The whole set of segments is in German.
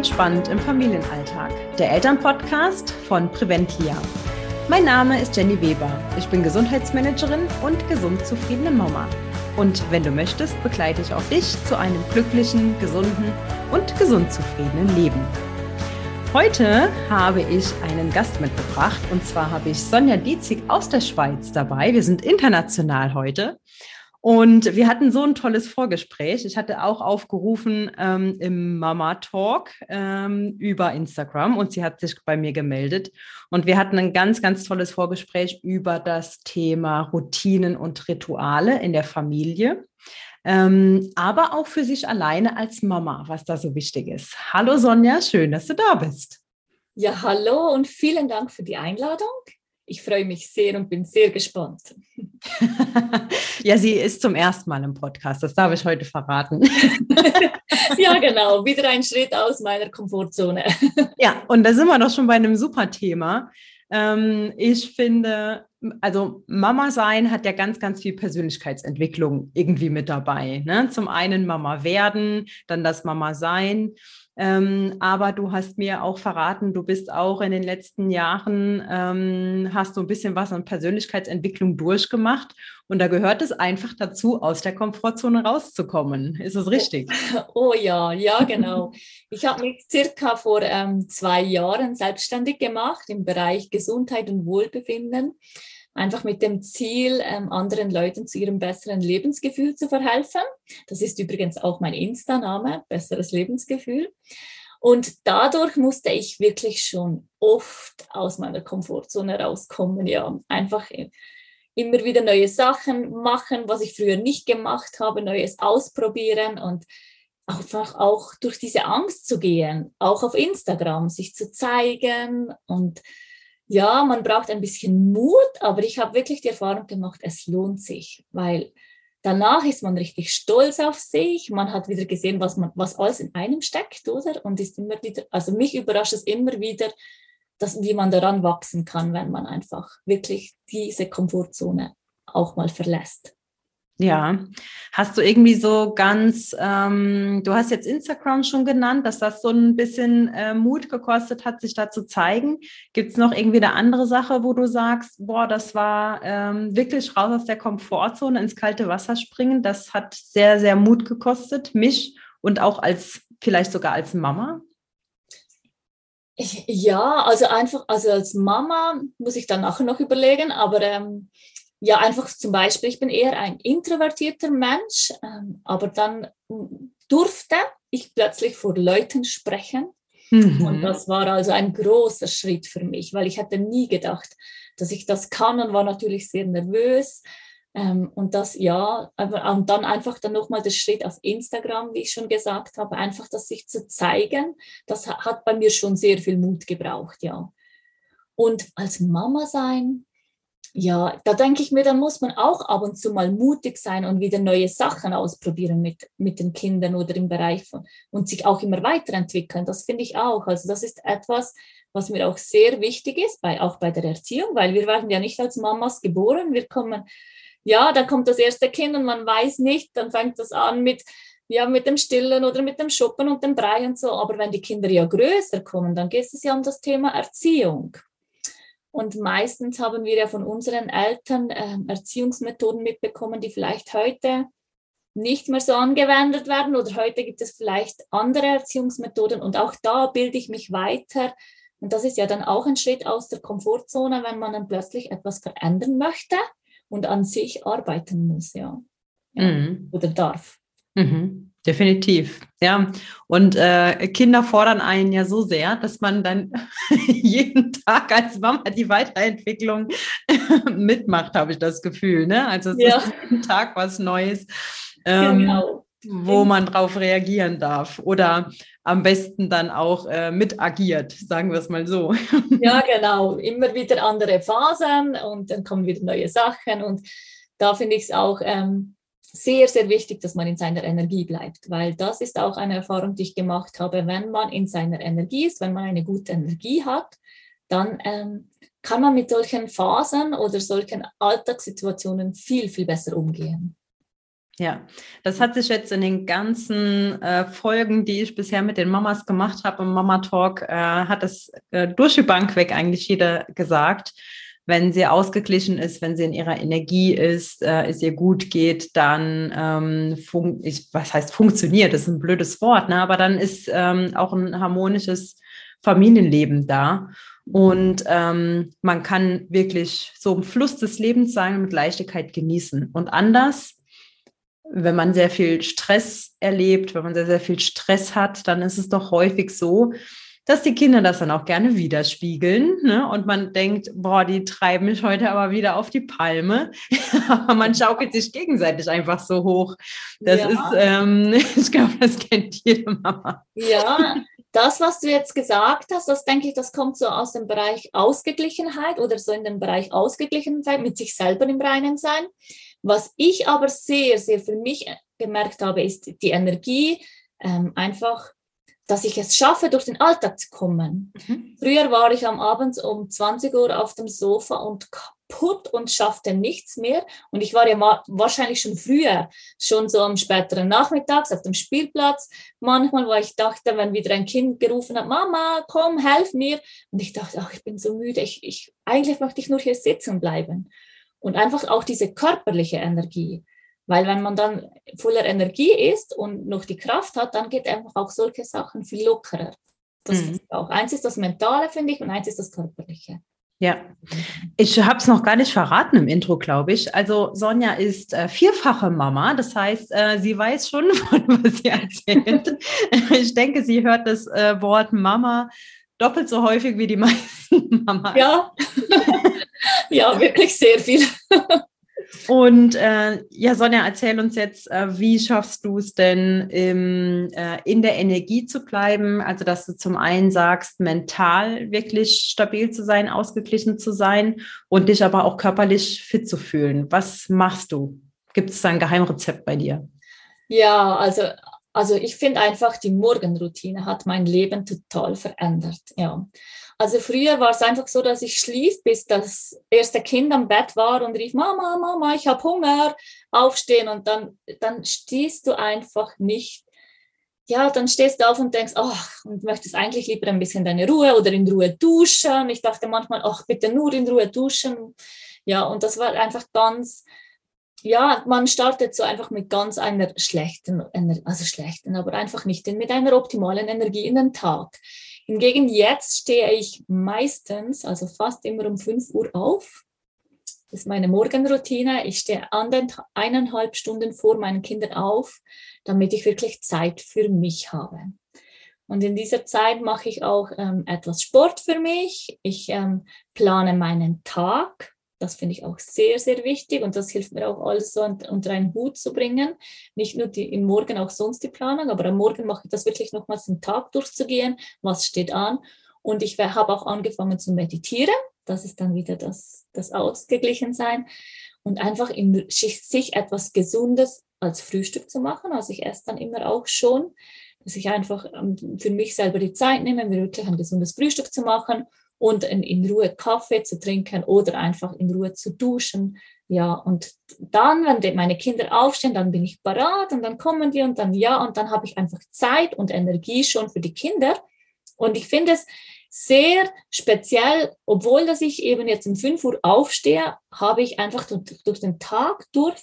entspannt im Familienalltag. Der Elternpodcast von Preventlia. Mein Name ist Jenny Weber. Ich bin Gesundheitsmanagerin und gesund zufriedene Mama. Und wenn du möchtest, begleite ich auch dich zu einem glücklichen, gesunden und gesund zufriedenen Leben. Heute habe ich einen Gast mitgebracht und zwar habe ich Sonja Dietzig aus der Schweiz dabei. Wir sind international heute. Und wir hatten so ein tolles Vorgespräch. Ich hatte auch aufgerufen ähm, im Mama Talk ähm, über Instagram und sie hat sich bei mir gemeldet. Und wir hatten ein ganz, ganz tolles Vorgespräch über das Thema Routinen und Rituale in der Familie. Ähm, aber auch für sich alleine als Mama, was da so wichtig ist. Hallo Sonja, schön, dass du da bist. Ja, hallo und vielen Dank für die Einladung. Ich freue mich sehr und bin sehr gespannt. ja, sie ist zum ersten Mal im Podcast, das darf ich heute verraten. ja, genau, wieder ein Schritt aus meiner Komfortzone. ja, und da sind wir doch schon bei einem super Thema. Ähm, ich finde, also Mama sein hat ja ganz, ganz viel Persönlichkeitsentwicklung irgendwie mit dabei. Ne? Zum einen Mama werden, dann das Mama sein. Ähm, aber du hast mir auch verraten, du bist auch in den letzten Jahren, ähm, hast du ein bisschen was an Persönlichkeitsentwicklung durchgemacht. Und da gehört es einfach dazu, aus der Komfortzone rauszukommen. Ist es richtig? Oh, oh ja, ja, genau. ich habe mich circa vor ähm, zwei Jahren selbstständig gemacht im Bereich Gesundheit und Wohlbefinden einfach mit dem Ziel, ähm, anderen Leuten zu ihrem besseren Lebensgefühl zu verhelfen. Das ist übrigens auch mein Insta-Name, besseres Lebensgefühl. Und dadurch musste ich wirklich schon oft aus meiner Komfortzone rauskommen, ja, einfach immer wieder neue Sachen machen, was ich früher nicht gemacht habe, Neues ausprobieren und einfach auch durch diese Angst zu gehen, auch auf Instagram sich zu zeigen und ja, man braucht ein bisschen Mut, aber ich habe wirklich die Erfahrung gemacht, es lohnt sich, weil danach ist man richtig stolz auf sich. Man hat wieder gesehen, was man, was alles in einem steckt, oder? Und ist immer wieder, also mich überrascht es immer wieder, dass, wie man daran wachsen kann, wenn man einfach wirklich diese Komfortzone auch mal verlässt. Ja, hast du irgendwie so ganz, ähm, du hast jetzt Instagram schon genannt, dass das so ein bisschen äh, Mut gekostet hat, sich da zu zeigen. Gibt es noch irgendwie eine andere Sache, wo du sagst, boah, das war ähm, wirklich raus aus der Komfortzone ins kalte Wasser springen? Das hat sehr, sehr Mut gekostet, mich und auch als, vielleicht sogar als Mama? Ja, also einfach, also als Mama muss ich dann nachher noch überlegen, aber ähm, ja, einfach zum Beispiel, ich bin eher ein introvertierter Mensch, ähm, aber dann durfte ich plötzlich vor Leuten sprechen. Mhm. Und das war also ein großer Schritt für mich, weil ich hätte nie gedacht, dass ich das kann und war natürlich sehr nervös. Ähm, und das, ja, aber, und dann einfach dann nochmal der Schritt auf Instagram, wie ich schon gesagt habe, einfach das sich zu zeigen, das hat bei mir schon sehr viel Mut gebraucht, ja. Und als Mama sein, ja, da denke ich mir, da muss man auch ab und zu mal mutig sein und wieder neue Sachen ausprobieren mit, mit den Kindern oder im Bereich von und sich auch immer weiterentwickeln. Das finde ich auch. Also das ist etwas, was mir auch sehr wichtig ist, bei, auch bei der Erziehung, weil wir werden ja nicht als Mamas geboren. Wir kommen, ja, dann kommt das erste Kind und man weiß nicht, dann fängt das an mit, ja, mit dem Stillen oder mit dem Schuppen und dem Brei und so. Aber wenn die Kinder ja größer kommen, dann geht es ja um das Thema Erziehung. Und meistens haben wir ja von unseren Eltern äh, Erziehungsmethoden mitbekommen, die vielleicht heute nicht mehr so angewendet werden oder heute gibt es vielleicht andere Erziehungsmethoden und auch da bilde ich mich weiter. Und das ist ja dann auch ein Schritt aus der Komfortzone, wenn man dann plötzlich etwas verändern möchte und an sich arbeiten muss, ja. ja. Mhm. Oder darf. Mhm. Definitiv, ja. Und äh, Kinder fordern einen ja so sehr, dass man dann jeden Tag als Mama die Weiterentwicklung mitmacht, habe ich das Gefühl. Ne? Also es ja. ist jeden Tag was Neues, ähm, genau. Wo man drauf reagieren darf. Oder am besten dann auch äh, mit agiert, sagen wir es mal so. ja, genau. Immer wieder andere Phasen und dann kommen wieder neue Sachen. Und da finde ich es auch. Ähm, sehr, sehr wichtig, dass man in seiner Energie bleibt, weil das ist auch eine Erfahrung, die ich gemacht habe. Wenn man in seiner Energie ist, wenn man eine gute Energie hat, dann ähm, kann man mit solchen Phasen oder solchen Alltagssituationen viel, viel besser umgehen. Ja, das hat sich jetzt in den ganzen äh, Folgen, die ich bisher mit den Mamas gemacht habe im Mama Talk, äh, hat das äh, durch die Bank weg eigentlich jeder gesagt. Wenn sie ausgeglichen ist, wenn sie in ihrer Energie ist, äh, es ihr gut geht, dann, ähm, ich, was heißt funktioniert, das ist ein blödes Wort, ne? aber dann ist ähm, auch ein harmonisches Familienleben da. Und ähm, man kann wirklich so im Fluss des Lebens sein und mit Leichtigkeit genießen. Und anders wenn man sehr viel Stress erlebt, wenn man sehr, sehr viel Stress hat, dann ist es doch häufig so, dass die Kinder das dann auch gerne widerspiegeln. Ne? Und man denkt, boah, die treiben mich heute aber wieder auf die Palme. aber man schaukelt sich gegenseitig einfach so hoch. Das ja. ist, ähm, ich glaube, das kennt jede Mama. Ja, das, was du jetzt gesagt hast, das denke ich, das kommt so aus dem Bereich Ausgeglichenheit oder so in den Bereich Ausgeglichenheit, mit sich selber im Reinen sein. Was ich aber sehr, sehr für mich gemerkt habe, ist die Energie, ähm, einfach, dass ich es schaffe, durch den Alltag zu kommen. Mhm. Früher war ich am Abend um 20 Uhr auf dem Sofa und kaputt und schaffte nichts mehr. Und ich war ja wahrscheinlich schon früher, schon so am späteren Nachmittags auf dem Spielplatz. Manchmal, wo ich dachte, wenn wieder ein Kind gerufen hat, Mama, komm, helf mir. Und ich dachte, ach, ich bin so müde, ich, ich, eigentlich möchte ich nur hier sitzen bleiben und einfach auch diese körperliche Energie. Weil wenn man dann voller Energie ist und noch die Kraft hat, dann geht einfach auch solche Sachen viel lockerer. Das mhm. ist auch. Eins ist das Mentale, finde ich, und eins ist das Körperliche. Ja, ich habe es noch gar nicht verraten im Intro, glaube ich. Also Sonja ist äh, vierfache Mama, das heißt, äh, sie weiß schon, was sie erzählt. ich denke, sie hört das äh, Wort Mama doppelt so häufig wie die meisten Mamas. Ja, ja wirklich sehr viel. Und äh, ja, Sonja, erzähl uns jetzt, äh, wie schaffst du es denn, im, äh, in der Energie zu bleiben? Also, dass du zum einen sagst, mental wirklich stabil zu sein, ausgeglichen zu sein und dich aber auch körperlich fit zu fühlen. Was machst du? Gibt es da ein Geheimrezept bei dir? Ja, also also ich finde einfach, die Morgenroutine hat mein Leben total verändert. Ja. Also früher war es einfach so, dass ich schlief, bis das erste Kind am Bett war und rief, Mama, Mama, ich habe Hunger, aufstehen. Und dann, dann stehst du einfach nicht. Ja, dann stehst du auf und denkst, ach, und möchtest eigentlich lieber ein bisschen deine Ruhe oder in Ruhe duschen. Ich dachte manchmal, ach, bitte nur in Ruhe duschen. Ja, und das war einfach ganz, ja, man startet so einfach mit ganz einer schlechten, also schlechten, aber einfach nicht mit einer optimalen Energie in den Tag. Hingegen jetzt stehe ich meistens, also fast immer um 5 Uhr auf. Das ist meine Morgenroutine. Ich stehe an den eineinhalb Stunden vor meinen Kindern auf, damit ich wirklich Zeit für mich habe. Und in dieser Zeit mache ich auch ähm, etwas Sport für mich. Ich ähm, plane meinen Tag. Das finde ich auch sehr, sehr wichtig und das hilft mir auch alles so unter einen Hut zu bringen. Nicht nur die, im Morgen, auch sonst die Planung, aber am Morgen mache ich das wirklich nochmals den Tag durchzugehen, was steht an. Und ich habe auch angefangen zu meditieren. Das ist dann wieder das, das Ausgeglichensein. Und einfach in sich etwas Gesundes als Frühstück zu machen. Also ich esse dann immer auch schon, dass ich einfach ähm, für mich selber die Zeit nehme, mir wirklich ein gesundes Frühstück zu machen und in, Ruhe Kaffee zu trinken oder einfach in Ruhe zu duschen. Ja, und dann, wenn meine Kinder aufstehen, dann bin ich parat und dann kommen die und dann ja, und dann habe ich einfach Zeit und Energie schon für die Kinder. Und ich finde es sehr speziell, obwohl dass ich eben jetzt um 5 Uhr aufstehe, habe ich einfach durch, durch den Tag durch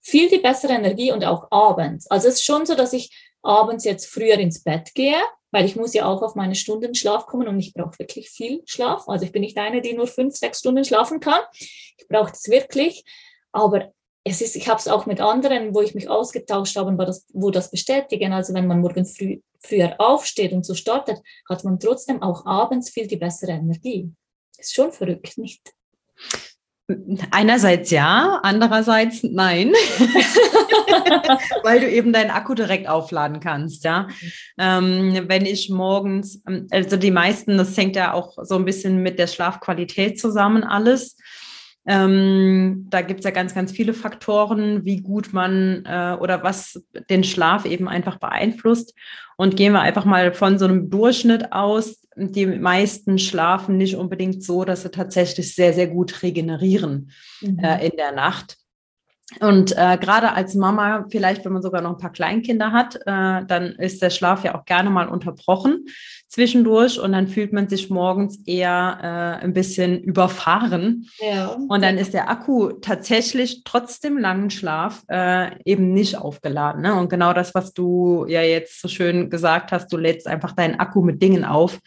viel die bessere Energie und auch abends. Also es ist schon so, dass ich abends jetzt früher ins Bett gehe, weil ich muss ja auch auf meine Stunden Schlaf kommen und ich brauche wirklich viel Schlaf. Also ich bin nicht eine, die nur fünf, sechs Stunden schlafen kann. Ich brauche das wirklich. Aber es ist, ich habe es auch mit anderen, wo ich mich ausgetauscht habe, wo das, wo das bestätigen. Also wenn man morgen früh, früher aufsteht und so startet, hat man trotzdem auch abends viel die bessere Energie. Ist schon verrückt, nicht? Einerseits ja, andererseits nein, weil du eben deinen Akku direkt aufladen kannst, ja. Ähm, wenn ich morgens, also die meisten, das hängt ja auch so ein bisschen mit der Schlafqualität zusammen alles. Ähm, da gibt es ja ganz, ganz viele Faktoren, wie gut man äh, oder was den Schlaf eben einfach beeinflusst. Und gehen wir einfach mal von so einem Durchschnitt aus. Die meisten schlafen nicht unbedingt so, dass sie tatsächlich sehr, sehr gut regenerieren mhm. äh, in der Nacht. Und äh, gerade als Mama, vielleicht wenn man sogar noch ein paar Kleinkinder hat, äh, dann ist der Schlaf ja auch gerne mal unterbrochen zwischendurch und dann fühlt man sich morgens eher äh, ein bisschen überfahren. Ja. Und dann ist der Akku tatsächlich trotzdem langen Schlaf äh, eben nicht aufgeladen. Ne? Und genau das, was du ja jetzt so schön gesagt hast, du lädst einfach deinen Akku mit Dingen auf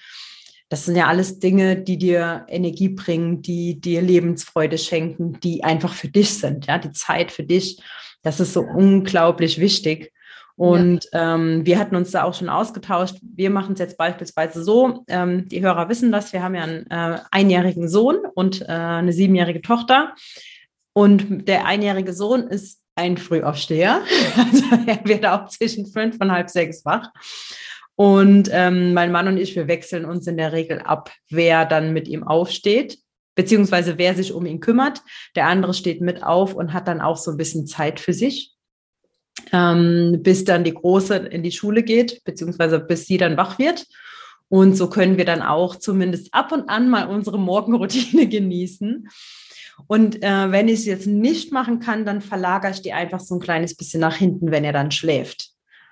das sind ja alles Dinge, die dir Energie bringen, die dir Lebensfreude schenken, die einfach für dich sind, ja, die Zeit für dich. Das ist so unglaublich wichtig. Und ja. ähm, wir hatten uns da auch schon ausgetauscht. Wir machen es jetzt beispielsweise so, ähm, die Hörer wissen das, wir haben ja einen äh, einjährigen Sohn und äh, eine siebenjährige Tochter. Und der einjährige Sohn ist ein Frühaufsteher. Also er wird auch zwischen fünf und halb sechs wach. Und ähm, mein Mann und ich, wir wechseln uns in der Regel ab, wer dann mit ihm aufsteht, beziehungsweise wer sich um ihn kümmert. Der andere steht mit auf und hat dann auch so ein bisschen Zeit für sich, ähm, bis dann die Große in die Schule geht, beziehungsweise bis sie dann wach wird. Und so können wir dann auch zumindest ab und an mal unsere Morgenroutine genießen. Und äh, wenn ich es jetzt nicht machen kann, dann verlagere ich die einfach so ein kleines bisschen nach hinten, wenn er dann schläft.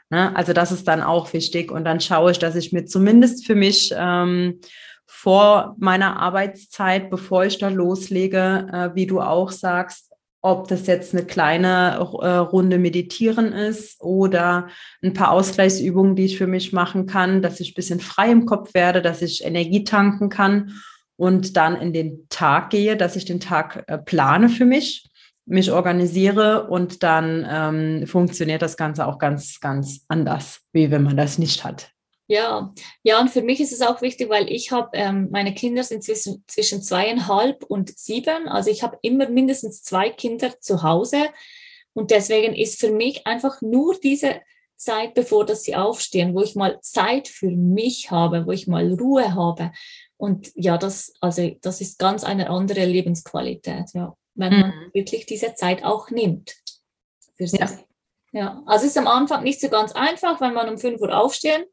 Ne? Also das ist dann auch wichtig. Und dann schaue ich, dass ich mir zumindest für mich ähm, vor meiner Arbeitszeit, bevor ich da loslege, äh, wie du auch sagst, ob das jetzt eine kleine äh, Runde Meditieren ist oder ein paar Ausgleichsübungen, die ich für mich machen kann, dass ich ein bisschen frei im Kopf werde, dass ich Energie tanken kann und dann in den Tag gehe, dass ich den Tag äh, plane für mich mich organisiere und dann ähm, funktioniert das Ganze auch ganz, ganz anders, wie wenn man das nicht hat. Ja, ja, und für mich ist es auch wichtig, weil ich habe, ähm, meine Kinder sind zwischen, zwischen zweieinhalb und sieben. Also ich habe immer mindestens zwei Kinder zu Hause. Und deswegen ist für mich einfach nur diese Zeit, bevor dass sie aufstehen, wo ich mal Zeit für mich habe, wo ich mal Ruhe habe. Und ja, das, also das ist ganz eine andere Lebensqualität, ja wenn mhm. man wirklich diese Zeit auch nimmt für sich. Ja. ja, also es ist am Anfang nicht so ganz einfach, wenn man um 5 Uhr aufstehen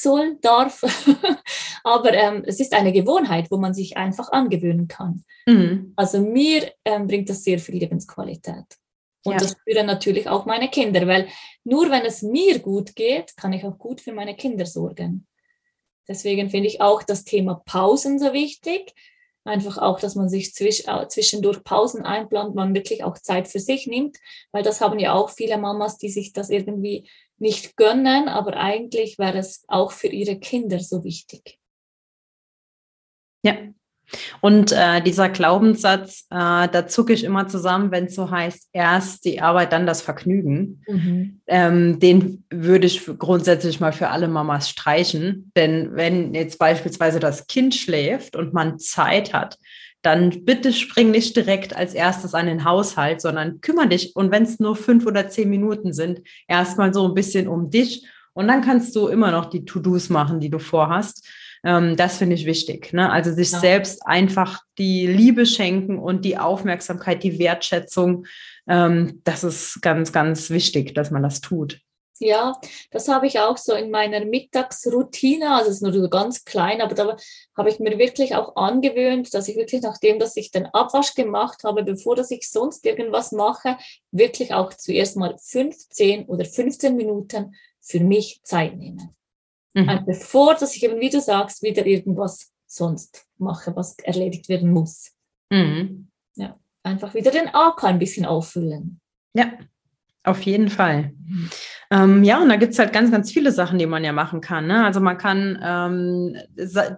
soll, darf. Aber ähm, es ist eine Gewohnheit, wo man sich einfach angewöhnen kann. Mhm. Also mir ähm, bringt das sehr viel Lebensqualität. Und ja. das spüren natürlich auch meine Kinder, weil nur wenn es mir gut geht, kann ich auch gut für meine Kinder sorgen. Deswegen finde ich auch das Thema Pausen so wichtig, Einfach auch, dass man sich zwischendurch Pausen einplant, man wirklich auch Zeit für sich nimmt, weil das haben ja auch viele Mamas, die sich das irgendwie nicht gönnen, aber eigentlich wäre es auch für ihre Kinder so wichtig. Ja, und äh, dieser Glaubenssatz, äh, da zucke ich immer zusammen, wenn es so heißt, erst die Arbeit, dann das Vergnügen. Mhm. Ähm, den würde ich grundsätzlich mal für alle Mamas streichen. Denn wenn jetzt beispielsweise das Kind schläft und man Zeit hat, dann bitte spring nicht direkt als erstes an den Haushalt, sondern kümmere dich. Und wenn es nur fünf oder zehn Minuten sind, erstmal so ein bisschen um dich. Und dann kannst du immer noch die To-Dos machen, die du vorhast. Ähm, das finde ich wichtig. Ne? Also sich ja. selbst einfach die Liebe schenken und die Aufmerksamkeit, die Wertschätzung. Ähm, das ist ganz, ganz wichtig, dass man das tut. Ja, das habe ich auch so in meiner Mittagsroutine, also es ist nur so ganz klein, aber da habe ich mir wirklich auch angewöhnt, dass ich wirklich nachdem, dass ich den Abwasch gemacht habe, bevor dass ich sonst irgendwas mache, wirklich auch zuerst mal 15 oder 15 Minuten für mich Zeit nehme. Mhm. Bevor, dass ich eben, wie du sagst, wieder irgendwas sonst mache, was erledigt werden muss. Mhm. Ja, einfach wieder den AK ein bisschen auffüllen. Ja, auf jeden Fall. Ähm, ja, und da gibt es halt ganz, ganz viele Sachen, die man ja machen kann. Ne? Also man kann ähm,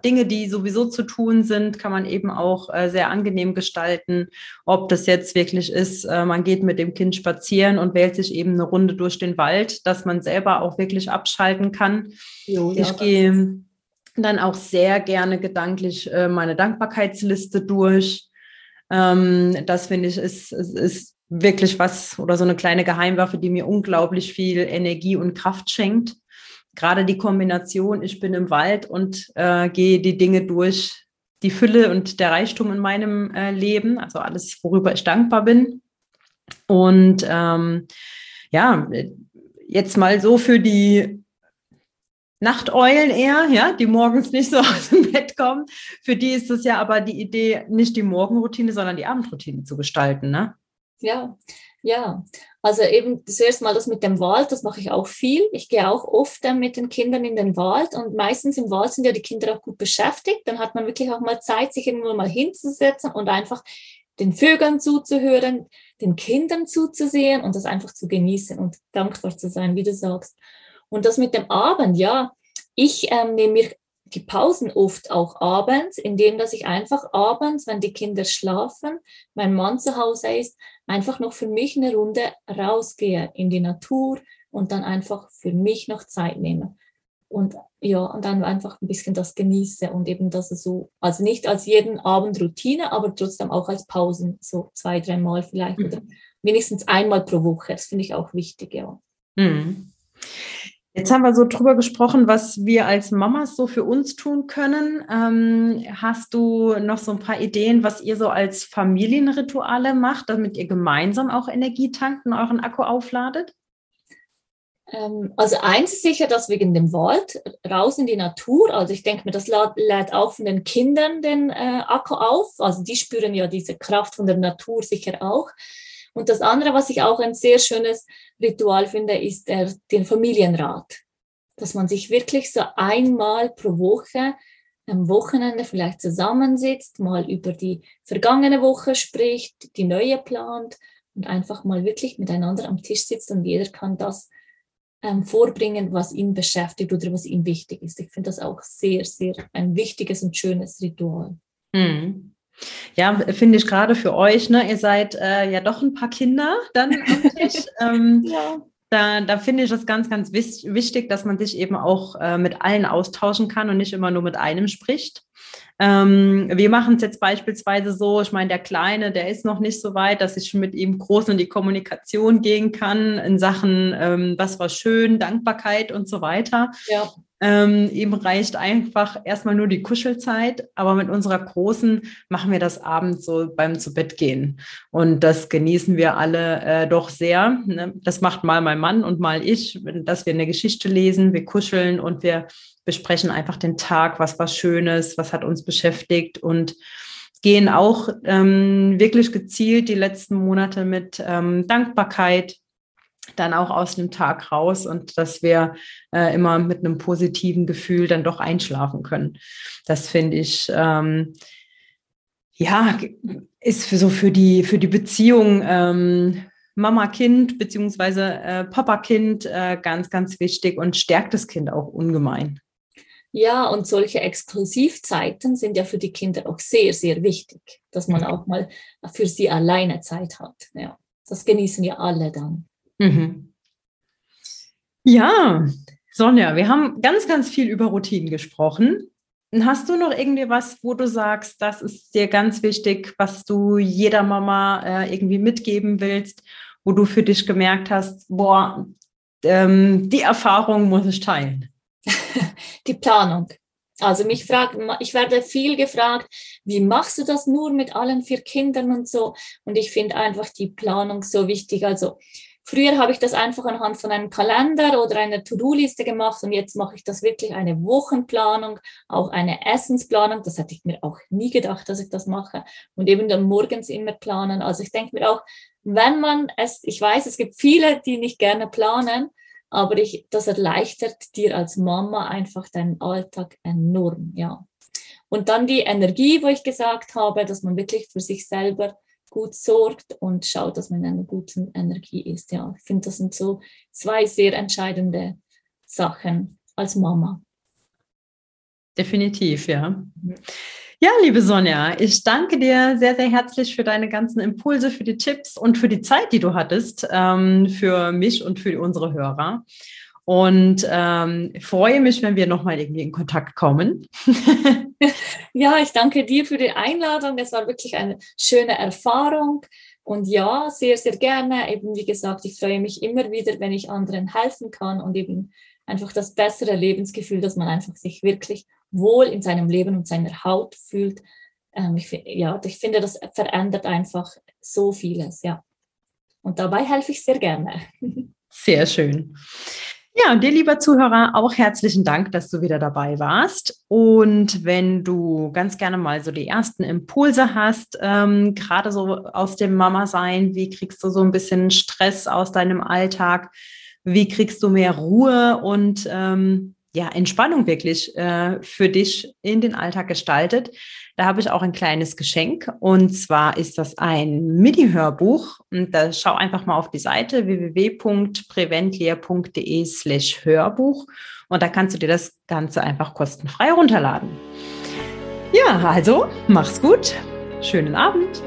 Dinge, die sowieso zu tun sind, kann man eben auch äh, sehr angenehm gestalten. Ob das jetzt wirklich ist, äh, man geht mit dem Kind spazieren und wählt sich eben eine Runde durch den Wald, dass man selber auch wirklich abschalten kann. Jo, ja, ich gehe dann auch sehr gerne gedanklich äh, meine Dankbarkeitsliste durch. Ähm, das finde ich ist, ist, ist wirklich was oder so eine kleine Geheimwaffe, die mir unglaublich viel Energie und Kraft schenkt. Gerade die Kombination, ich bin im Wald und äh, gehe die Dinge durch, die Fülle und der Reichtum in meinem äh, Leben, also alles, worüber ich dankbar bin. Und ähm, ja, jetzt mal so für die Nachteulen eher, ja, die morgens nicht so aus dem Bett kommen. Für die ist es ja aber die Idee, nicht die Morgenroutine, sondern die Abendroutine zu gestalten, ne? Ja, ja. Also eben zuerst mal das mit dem Wald, das mache ich auch viel. Ich gehe auch oft dann mit den Kindern in den Wald und meistens im Wald sind ja die Kinder auch gut beschäftigt. Dann hat man wirklich auch mal Zeit, sich irgendwo mal hinzusetzen und einfach den Vögeln zuzuhören, den Kindern zuzusehen und das einfach zu genießen und dankbar zu sein, wie du sagst. Und das mit dem Abend, ja, ich ähm, nehme mir die Pausen oft auch abends, indem dass ich einfach abends, wenn die Kinder schlafen, mein Mann zu Hause ist, einfach noch für mich eine Runde rausgehe in die Natur und dann einfach für mich noch Zeit nehme. Und ja, und dann einfach ein bisschen das genieße und eben das so, also nicht als jeden Abend Routine, aber trotzdem auch als Pausen, so zwei, dreimal vielleicht mhm. oder wenigstens einmal pro Woche. Das finde ich auch wichtig, ja. Mhm. Jetzt haben wir so drüber gesprochen, was wir als Mamas so für uns tun können. Ähm, hast du noch so ein paar Ideen, was ihr so als Familienrituale macht, damit ihr gemeinsam auch Energie tankt und euren Akku aufladet? Ähm, also eins ist sicher, dass wegen dem Wald raus in die Natur. Also ich denke mir, das lädt auch von den Kindern den äh, Akku auf. Also die spüren ja diese Kraft von der Natur sicher auch. Und das andere, was ich auch ein sehr schönes Ritual finde, ist der, den Familienrat. Dass man sich wirklich so einmal pro Woche am Wochenende vielleicht zusammensitzt, mal über die vergangene Woche spricht, die neue plant und einfach mal wirklich miteinander am Tisch sitzt und jeder kann das ähm, vorbringen, was ihn beschäftigt oder was ihm wichtig ist. Ich finde das auch sehr, sehr ein wichtiges und schönes Ritual. Mhm. Ja, finde ich gerade für euch, ne? Ihr seid äh, ja doch ein paar Kinder dann ähm, ja. Da, da finde ich es ganz, ganz wichtig, dass man sich eben auch äh, mit allen austauschen kann und nicht immer nur mit einem spricht. Ähm, wir machen es jetzt beispielsweise so, ich meine, der Kleine, der ist noch nicht so weit, dass ich mit ihm groß in die Kommunikation gehen kann in Sachen, ähm, was war schön, Dankbarkeit und so weiter. Ja. Ähm, ihm reicht einfach erstmal nur die Kuschelzeit, aber mit unserer Großen machen wir das abends so beim zu Bett gehen. Und das genießen wir alle äh, doch sehr. Ne? Das macht mal mein Mann und mal ich, dass wir eine Geschichte lesen, wir kuscheln und wir besprechen einfach den Tag, was war Schönes, was hat uns beschäftigt und gehen auch ähm, wirklich gezielt die letzten Monate mit ähm, Dankbarkeit dann auch aus dem Tag raus und dass wir äh, immer mit einem positiven Gefühl dann doch einschlafen können. Das finde ich, ähm, ja, ist für so für die, für die Beziehung ähm, Mama-Kind beziehungsweise äh, Papa-Kind äh, ganz, ganz wichtig und stärkt das Kind auch ungemein. Ja, und solche Exklusivzeiten sind ja für die Kinder auch sehr, sehr wichtig, dass man auch mal für sie alleine Zeit hat. Ja, das genießen ja alle dann. Mhm. Ja, Sonja, wir haben ganz, ganz viel über Routinen gesprochen. Hast du noch irgendwie was, wo du sagst, das ist dir ganz wichtig, was du jeder Mama äh, irgendwie mitgeben willst, wo du für dich gemerkt hast, boah, ähm, die Erfahrung muss ich teilen? die Planung. Also mich fragt, ich werde viel gefragt, wie machst du das nur mit allen vier Kindern und so? Und ich finde einfach die Planung so wichtig. Also früher habe ich das einfach anhand von einem Kalender oder einer To-Do-Liste gemacht und jetzt mache ich das wirklich eine Wochenplanung, auch eine Essensplanung. Das hätte ich mir auch nie gedacht, dass ich das mache. Und eben dann morgens immer planen. Also ich denke mir auch, wenn man es, ich weiß, es gibt viele, die nicht gerne planen, aber ich, das erleichtert dir als Mama einfach deinen Alltag enorm, ja. Und dann die Energie, wo ich gesagt habe, dass man wirklich für sich selber gut sorgt und schaut, dass man in einer guten Energie ist. Ja, ich finde, das sind so zwei sehr entscheidende Sachen als Mama. Definitiv, ja. Mhm. Ja, liebe Sonja, ich danke dir sehr, sehr herzlich für deine ganzen Impulse, für die Tipps und für die Zeit, die du hattest, ähm, für mich und für unsere Hörer. Und ähm, freue mich, wenn wir nochmal irgendwie in Kontakt kommen. ja, ich danke dir für die Einladung. Es war wirklich eine schöne Erfahrung. Und ja, sehr, sehr gerne. Eben wie gesagt, ich freue mich immer wieder, wenn ich anderen helfen kann und eben einfach das bessere Lebensgefühl, dass man einfach sich wirklich wohl in seinem Leben und seiner Haut fühlt. Ähm, ich, ja, ich finde, das verändert einfach so vieles, ja. Und dabei helfe ich sehr gerne. Sehr schön. Ja, und dir, lieber Zuhörer, auch herzlichen Dank, dass du wieder dabei warst. Und wenn du ganz gerne mal so die ersten Impulse hast, ähm, gerade so aus dem Mama-Sein, wie kriegst du so ein bisschen Stress aus deinem Alltag? Wie kriegst du mehr Ruhe und ähm, ja, Entspannung wirklich äh, für dich in den Alltag gestaltet. Da habe ich auch ein kleines Geschenk und zwar ist das ein Mini-Hörbuch und da schau einfach mal auf die Seite www.preventlia.de slash Hörbuch und da kannst du dir das Ganze einfach kostenfrei runterladen. Ja, also mach's gut, schönen Abend.